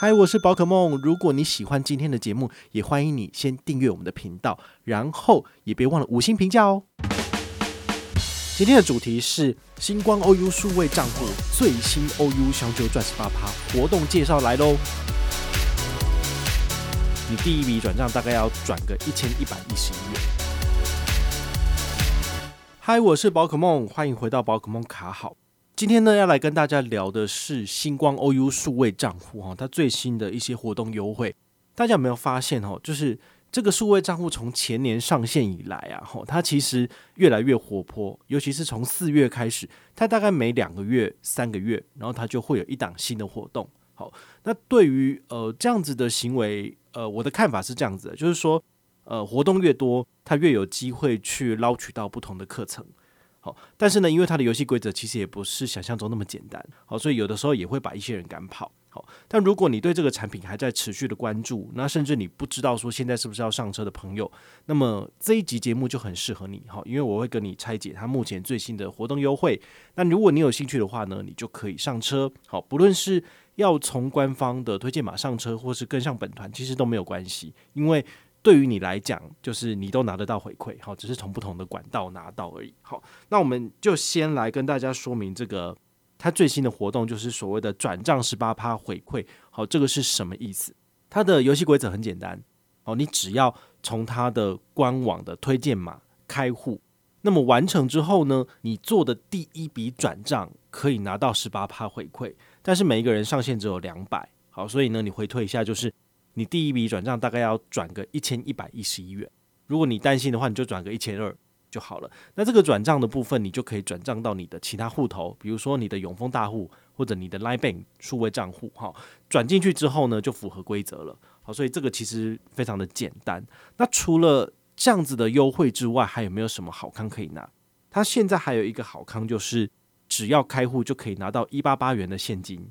嗨，我是宝可梦。如果你喜欢今天的节目，也欢迎你先订阅我们的频道，然后也别忘了五星评价哦。今天的主题是星光 OU 数位账户最新 OU 香蕉钻石八趴活动介绍来喽。你第一笔转账大概要转个一千一百一十一元。嗨，我是宝可梦，欢迎回到宝可梦卡好。今天呢，要来跟大家聊的是星光 OU 数位账户哈，它最新的一些活动优惠。大家有没有发现哦？就是这个数位账户从前年上线以来啊，哈，它其实越来越活泼。尤其是从四月开始，它大概每两个月、三个月，然后它就会有一档新的活动。好，那对于呃这样子的行为，呃，我的看法是这样子的，就是说，呃，活动越多，它越有机会去捞取到不同的课程。好，但是呢，因为它的游戏规则其实也不是想象中那么简单，好，所以有的时候也会把一些人赶跑。好，但如果你对这个产品还在持续的关注，那甚至你不知道说现在是不是要上车的朋友，那么这一集节目就很适合你。好，因为我会跟你拆解它目前最新的活动优惠。那如果你有兴趣的话呢，你就可以上车。好，不论是要从官方的推荐码上车，或是跟上本团，其实都没有关系，因为。对于你来讲，就是你都拿得到回馈，好，只是从不同的管道拿到而已。好，那我们就先来跟大家说明这个它最新的活动，就是所谓的转账十八趴回馈。好，这个是什么意思？它的游戏规则很简单，好，你只要从它的官网的推荐码开户，那么完成之后呢，你做的第一笔转账可以拿到十八趴回馈，但是每一个人上限只有两百。好，所以呢，你回退一下就是。你第一笔转账大概要转个一千一百一十一元，如果你担心的话，你就转个一千二就好了。那这个转账的部分，你就可以转账到你的其他户头，比如说你的永丰大户或者你的 Line Bank 数位账户，哈，转进去之后呢，就符合规则了。好，所以这个其实非常的简单。那除了这样子的优惠之外，还有没有什么好康可以拿？它现在还有一个好康，就是只要开户就可以拿到一八八元的现金。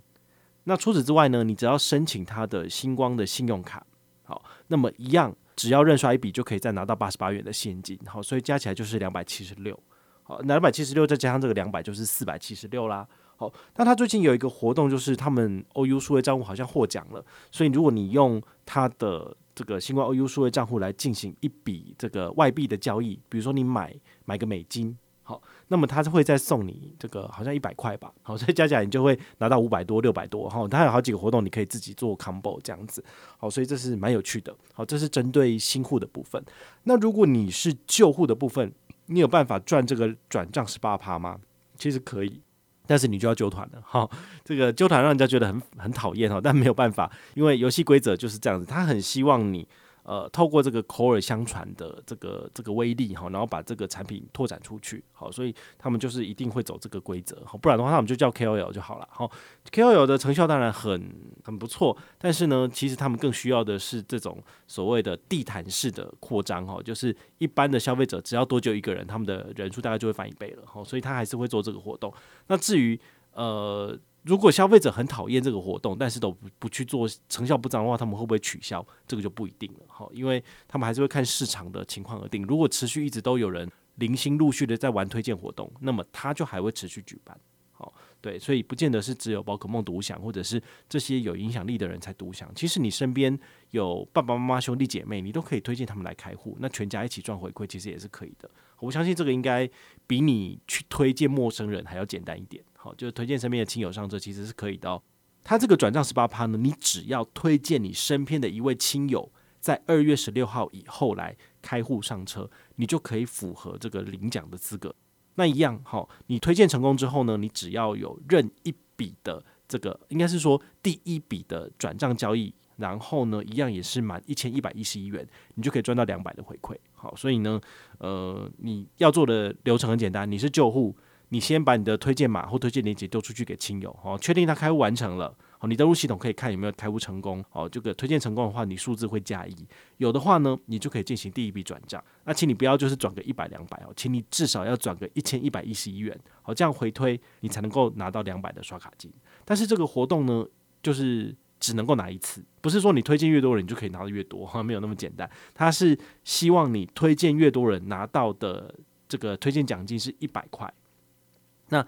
那除此之外呢，你只要申请他的星光的信用卡，好，那么一样，只要认刷一笔就可以再拿到八十八元的现金，好，所以加起来就是两百七十六，好，两百七十六再加上这个两百就是四百七十六啦，好，那他最近有一个活动，就是他们 OU 数位账户好像获奖了，所以如果你用他的这个星光 OU 数位账户来进行一笔这个外币的交易，比如说你买买个美金。好，那么他会再送你这个好像一百块吧，好，所以加起来你就会拿到五百多、六百多，哈，他有好几个活动，你可以自己做 combo 这样子，好，所以这是蛮有趣的，好，这是针对新户的部分。那如果你是旧户的部分，你有办法赚这个转账十八趴吗？其实可以，但是你就要揪团了，哈，这个揪团让人家觉得很很讨厌哈，但没有办法，因为游戏规则就是这样子，他很希望你。呃，透过这个口耳相传的这个这个威力哈，然后把这个产品拓展出去，好，所以他们就是一定会走这个规则，好，不然的话，他们就叫 KOL 就好了，好，KOL 的成效当然很很不错，但是呢，其实他们更需要的是这种所谓的地毯式的扩张哈，就是一般的消费者只要多久一个人，他们的人数大概就会翻一倍了，好，所以他还是会做这个活动。那至于呃。如果消费者很讨厌这个活动，但是都不不去做，成效不彰的话，他们会不会取消？这个就不一定了，哈，因为他们还是会看市场的情况而定。如果持续一直都有人零星陆续的在玩推荐活动，那么他就还会持续举办，好，对，所以不见得是只有宝可梦独享，或者是这些有影响力的人才独享。其实你身边有爸爸妈妈、兄弟姐妹，你都可以推荐他们来开户，那全家一起赚回馈，其实也是可以的。我相信这个应该比你去推荐陌生人还要简单一点。好，就是推荐身边的亲友上车，其实是可以的哦。他这个转账十八趴呢，你只要推荐你身边的一位亲友，在二月十六号以后来开户上车，你就可以符合这个领奖的资格。那一样，好，你推荐成功之后呢，你只要有任一笔的这个，应该是说第一笔的转账交易，然后呢，一样也是满一千一百一十一元，你就可以赚到两百的回馈。好，所以呢，呃，你要做的流程很简单，你是旧户。你先把你的推荐码或推荐链接丢出去给亲友，哦，确定他开户完成了，哦，你登录系统可以看有没有开户成功，哦，这个推荐成功的话，你数字会加一，有的话呢，你就可以进行第一笔转账。那请你不要就是转个一百两百哦，请你至少要转个一千一百一十一元，好，这样回推你才能够拿到两百的刷卡金。但是这个活动呢，就是只能够拿一次，不是说你推荐越多人你就可以拿的越多，哈，没有那么简单。他是希望你推荐越多人拿到的这个推荐奖金是一百块。那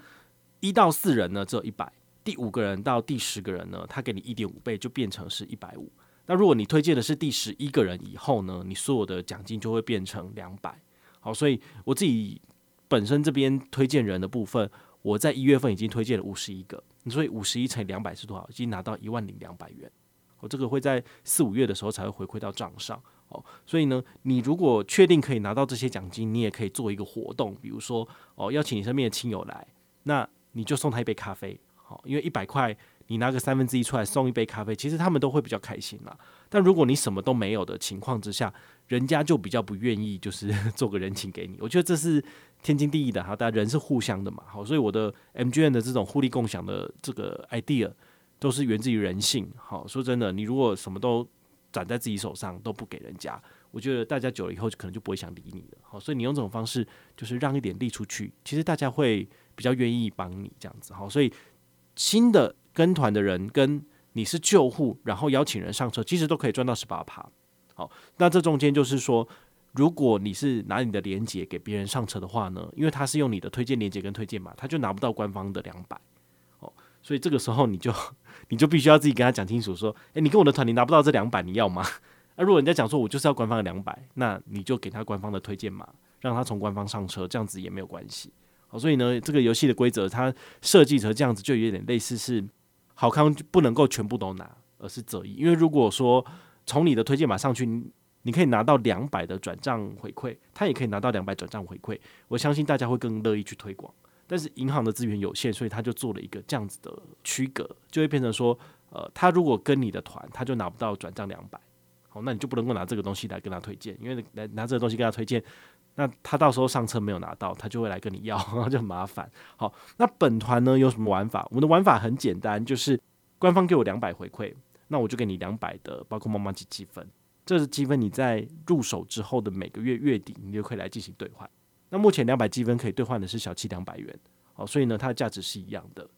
一到四人呢，只有一百；第五个人到第十个人呢，他给你一点五倍，就变成是一百五。那如果你推荐的是第十一个人以后呢，你所有的奖金就会变成两百。好，所以我自己本身这边推荐人的部分，我在一月份已经推荐了五十一个，所以五十一乘以两百是多少？已经拿到一万零两百元。我这个会在四五月的时候才会回馈到账上。哦，所以呢，你如果确定可以拿到这些奖金，你也可以做一个活动，比如说哦，邀请你身边的亲友来，那你就送他一杯咖啡。好，因为一百块。你拿个三分之一出来送一杯咖啡，其实他们都会比较开心啦。但如果你什么都没有的情况之下，人家就比较不愿意，就是 做个人情给你。我觉得这是天经地义的哈，大家人是互相的嘛。好，所以我的 MGN 的这种互利共享的这个 idea 都是源自于人性。好，说真的，你如果什么都攒在自己手上都不给人家，我觉得大家久了以后就可能就不会想理你了。好，所以你用这种方式就是让一点利出去，其实大家会比较愿意帮你这样子。好，所以新的。跟团的人跟你是旧户，然后邀请人上车，其实都可以赚到十八趴。好，那这中间就是说，如果你是拿你的连接给别人上车的话呢，因为他是用你的推荐连接跟推荐码，他就拿不到官方的两百。所以这个时候你就你就必须要自己跟他讲清楚，说，诶，你跟我的团你拿不到这两百，你要吗？那如果人家讲说我就是要官方的两百，那你就给他官方的推荐码，让他从官方上车，这样子也没有关系。好，所以呢，这个游戏的规则它设计成这样子，就有点类似是。好康就不能够全部都拿，而是择一。因为如果说从你的推荐码上去，你可以拿到两百的转账回馈，他也可以拿到两百转账回馈。我相信大家会更乐意去推广。但是银行的资源有限，所以他就做了一个这样子的区隔，就会变成说，呃，他如果跟你的团，他就拿不到转账两百。好，那你就不能够拿这个东西来跟他推荐，因为来拿这个东西跟他推荐。那他到时候上车没有拿到，他就会来跟你要，就很麻烦。好，那本团呢有什么玩法？我们的玩法很简单，就是官方给我两百回馈，那我就给你两百的宝可梦麻吉积分。这是积分，你在入手之后的每个月月底，你就可以来进行兑换。那目前两百积分可以兑换的是小七两百元，好，所以呢它的价值是一样的。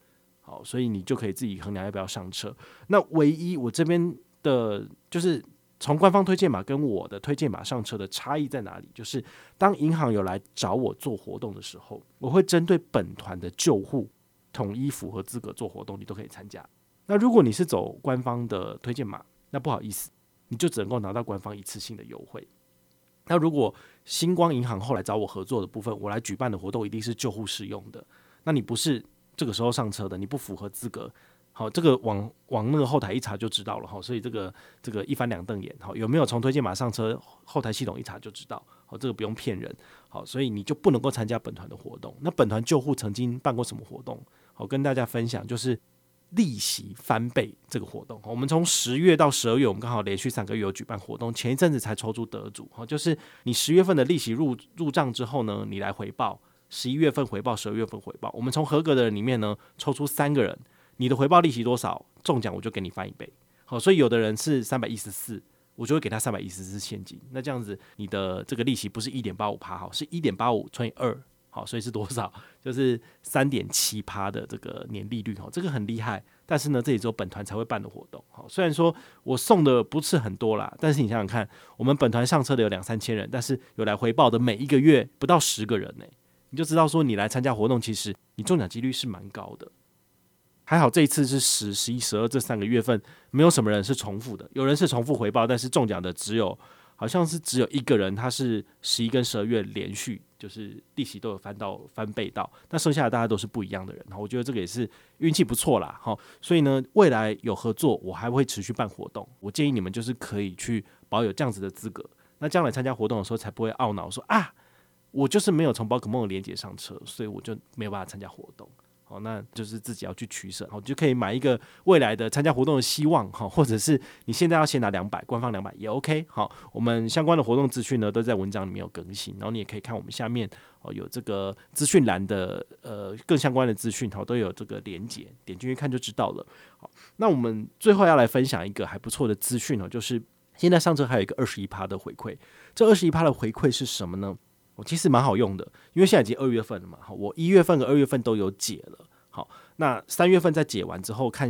好，所以你就可以自己衡量要不要上车。那唯一我这边的就是。从官方推荐码跟我的推荐码上车的差异在哪里？就是当银行有来找我做活动的时候，我会针对本团的旧户统一符合资格做活动，你都可以参加。那如果你是走官方的推荐码，那不好意思，你就只能够拿到官方一次性的优惠。那如果星光银行后来找我合作的部分，我来举办的活动一定是救护适用的。那你不是这个时候上车的，你不符合资格。好，这个往往那个后台一查就知道了哈，所以这个这个一翻两瞪眼，好，有没有从推荐码上车，后台系统一查就知道，好，这个不用骗人，好，所以你就不能够参加本团的活动。那本团救护曾经办过什么活动？好，跟大家分享，就是利息翻倍这个活动。我们从十月到十二月，我们刚好连续三个月有举办活动，前一阵子才抽出得主，哈，就是你十月份的利息入入账之后呢，你来回报，十一月份回报，十二月份回报，我们从合格的人里面呢，抽出三个人。你的回报利息多少？中奖我就给你翻一倍。好，所以有的人是三百一十四，我就会给他三百一十四现金。那这样子，你的这个利息不是一点八五趴，好，是一点八五乘以二，好，所以是多少？就是三点七趴的这个年利率，哈，这个很厉害。但是呢，这里只有本团才会办的活动，好，虽然说我送的不是很多啦，但是你想想看，我们本团上车的有两三千人，但是有来回报的每一个月不到十个人呢，你就知道说你来参加活动，其实你中奖几率是蛮高的。还好这一次是十、十一、十二这三个月份，没有什么人是重复的。有人是重复回报，但是中奖的只有，好像是只有一个人，他是十一跟十二月连续，就是利息都有翻到翻倍到。那剩下的大家都是不一样的人，我觉得这个也是运气不错啦，哈。所以呢，未来有合作，我还会持续办活动。我建议你们就是可以去保有这样子的资格，那将来参加活动的时候才不会懊恼说啊，我就是没有从宝可梦的连结上车，所以我就没有办法参加活动。哦，那就是自己要去取舍，好，就可以买一个未来的参加活动的希望，哈，或者是你现在要先拿两百，官方两百也 OK，好，我们相关的活动资讯呢都在文章里面有更新，然后你也可以看我们下面哦有这个资讯栏的呃更相关的资讯，好，都有这个连接，点进去看就知道了。好，那我们最后要来分享一个还不错的资讯哦，就是现在上车还有一个二十一趴的回馈，这二十一趴的回馈是什么呢？其实蛮好用的，因为现在已经二月份了嘛，好，我一月份和二月份都有解了，好，那三月份再解完之后，看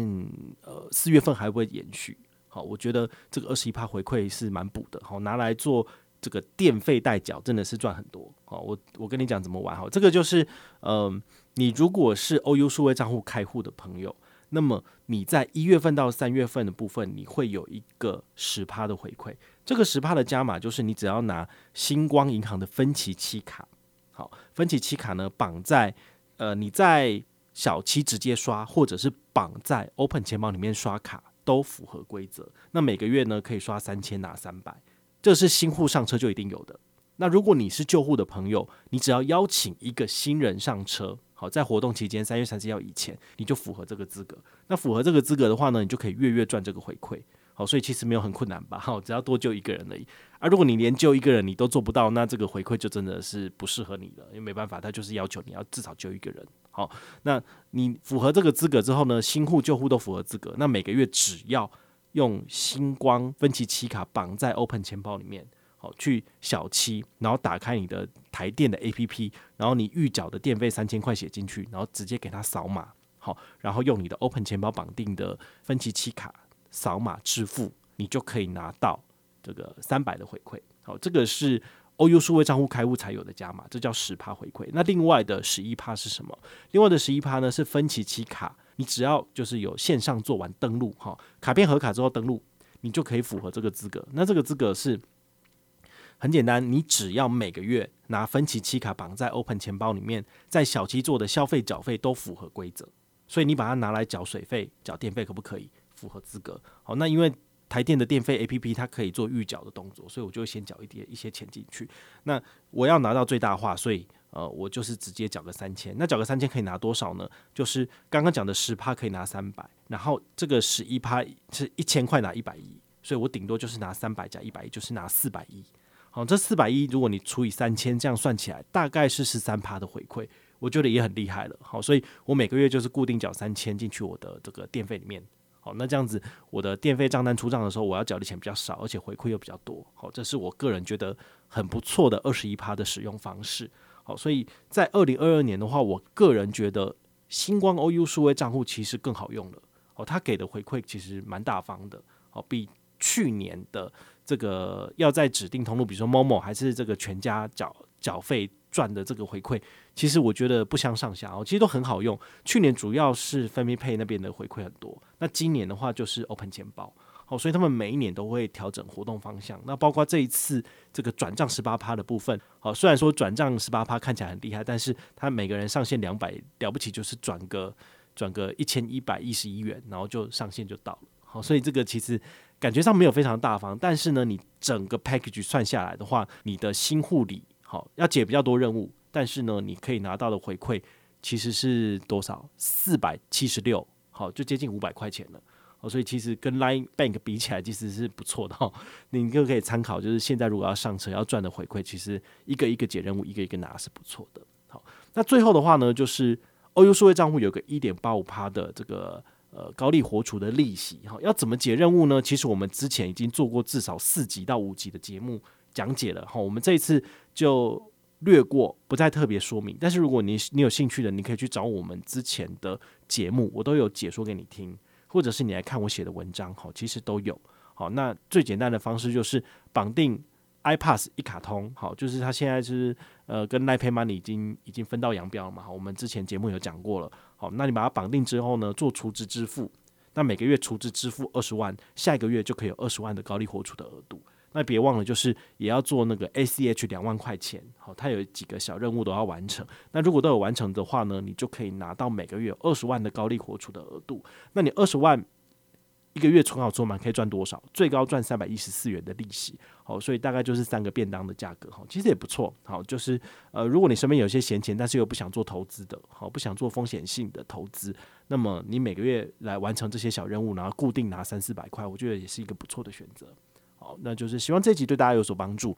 呃四月份还会不会延续？好，我觉得这个二十一趴回馈是蛮补的，好，拿来做这个电费代缴真的是赚很多，好，我我跟你讲怎么玩，好，这个就是嗯、你如果是 OU 数位账户开户的朋友，那么你在一月份到三月份的部分，你会有一个十趴的回馈。这个十趴的加码就是你只要拿星光银行的分期期卡，好，分期期卡呢绑在呃你在小七直接刷，或者是绑在 Open 钱包里面刷卡，都符合规则。那每个月呢可以刷三千拿三百，这是新户上车就一定有的。那如果你是旧户的朋友，你只要邀请一个新人上车，好，在活动期间三月三十一号以前，你就符合这个资格。那符合这个资格的话呢，你就可以月月赚这个回馈。好，所以其实没有很困难吧？好，只要多救一个人而已。而、啊、如果你连救一个人你都做不到，那这个回馈就真的是不适合你了，因为没办法，他就是要求你要至少救一个人。好，那你符合这个资格之后呢，新户旧户都符合资格，那每个月只要用星光分期期卡绑在 Open 钱包里面。好，去小七，然后打开你的台电的 APP，然后你预缴的电费三千块写进去，然后直接给他扫码，好，然后用你的 Open 钱包绑定的分期期卡扫码支付，你就可以拿到这个三百的回馈。好，这个是 OU 数位账户开户才有的加码，这叫十趴回馈。那另外的十一趴是什么？另外的十一趴呢是分期期卡，你只要就是有线上做完登录，哈，卡片合卡之后登录，你就可以符合这个资格。那这个资格是。很简单，你只要每个月拿分期期卡绑在 Open 钱包里面，在小七做的消费缴费都符合规则，所以你把它拿来缴水费、缴电费可不可以？符合资格。好，那因为台电的电费 APP 它可以做预缴的动作，所以我就先缴一点一些钱进去。那我要拿到最大化，所以呃，我就是直接缴个三千。那缴个三千可以拿多少呢？就是刚刚讲的十趴可以拿三百，然后这个十一趴是一千块拿一百一，所以我顶多就是拿三百加一百一，就是拿四百一。好，这四百一，如果你除以三千，这样算起来大概是十三趴的回馈，我觉得也很厉害了。好，所以我每个月就是固定缴三千进去我的这个电费里面。好，那这样子我的电费账单出账的时候，我要缴的钱比较少，而且回馈又比较多。好，这是我个人觉得很不错的二十一趴的使用方式。好，所以在二零二二年的话，我个人觉得星光 OU 数位账户其实更好用了。哦，他给的回馈其实蛮大方的。好，比去年的。这个要在指定通路，比如说 Momo 还是这个全家缴缴费赚的这个回馈，其实我觉得不相上下哦，其实都很好用。去年主要是 FamiPay 那边的回馈很多，那今年的话就是 Open 钱包，好，所以他们每一年都会调整活动方向。那包括这一次这个转账十八趴的部分，好，虽然说转账十八趴看起来很厉害，但是他每个人上限两百，了不起就是转个转个一千一百一十一元，然后就上限就到了。好，所以这个其实。感觉上没有非常大方，但是呢，你整个 package 算下来的话，你的新护理好要解比较多任务，但是呢，你可以拿到的回馈其实是多少？四百七十六，好，就接近五百块钱了。哦，所以其实跟 Line Bank 比起来，其实是不错的哈。你就可以参考，就是现在如果要上车要赚的回馈，其实一个一个解任务，一个一个拿是不错的。好，那最后的话呢，就是 OU 数位账户有个一点八五趴的这个。呃，高利活储的利息哈，要怎么解任务呢？其实我们之前已经做过至少四集到五集的节目讲解了哈，我们这一次就略过，不再特别说明。但是如果你你有兴趣的，你可以去找我们之前的节目，我都有解说给你听，或者是你来看我写的文章哈，其实都有。好，那最简单的方式就是绑定 iPass 一卡通，好，就是它现在是呃跟 l i Pay Money 已经已经分道扬镳了嘛，好，我们之前节目有讲过了。好，那你把它绑定之后呢，做储值支付，那每个月储值支付二十万，下一个月就可以有二十万的高利活储的额度。那别忘了，就是也要做那个 ACH 两万块钱。好，它有几个小任务都要完成。那如果都有完成的话呢，你就可以拿到每个月二十万的高利活储的额度。那你二十万。一个月存好存满可以赚多少？最高赚三百一十四元的利息，好，所以大概就是三个便当的价格，哈，其实也不错，好，就是呃，如果你身边有些闲钱，但是又不想做投资的，好，不想做风险性的投资，那么你每个月来完成这些小任务，然后固定拿三四百块，我觉得也是一个不错的选择，好，那就是希望这集对大家有所帮助。